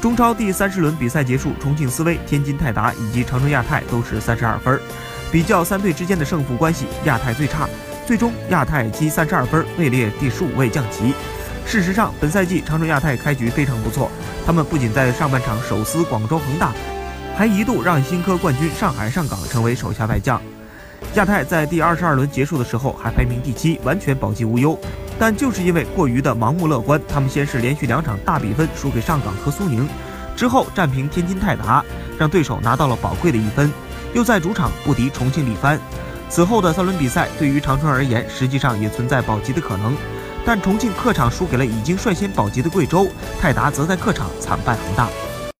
中超第三十轮比赛结束，重庆斯威、天津泰达以及长春亚泰都是三十二分。比较三队之间的胜负关系，亚泰最差，最终亚泰积三十二分，位列第十五位降级。事实上，本赛季长春亚泰开局非常不错，他们不仅在上半场手撕广州恒大，还一度让新科冠军上海上港成为手下败将。亚泰在第二十二轮结束的时候还排名第七，完全保级无忧。但就是因为过于的盲目乐观，他们先是连续两场大比分输给上港和苏宁，之后战平天津泰达，让对手拿到了宝贵的一分，又在主场不敌重庆力帆。此后的三轮比赛对于长春而言，实际上也存在保级的可能，但重庆客场输给了已经率先保级的贵州，泰达则在客场惨败恒大。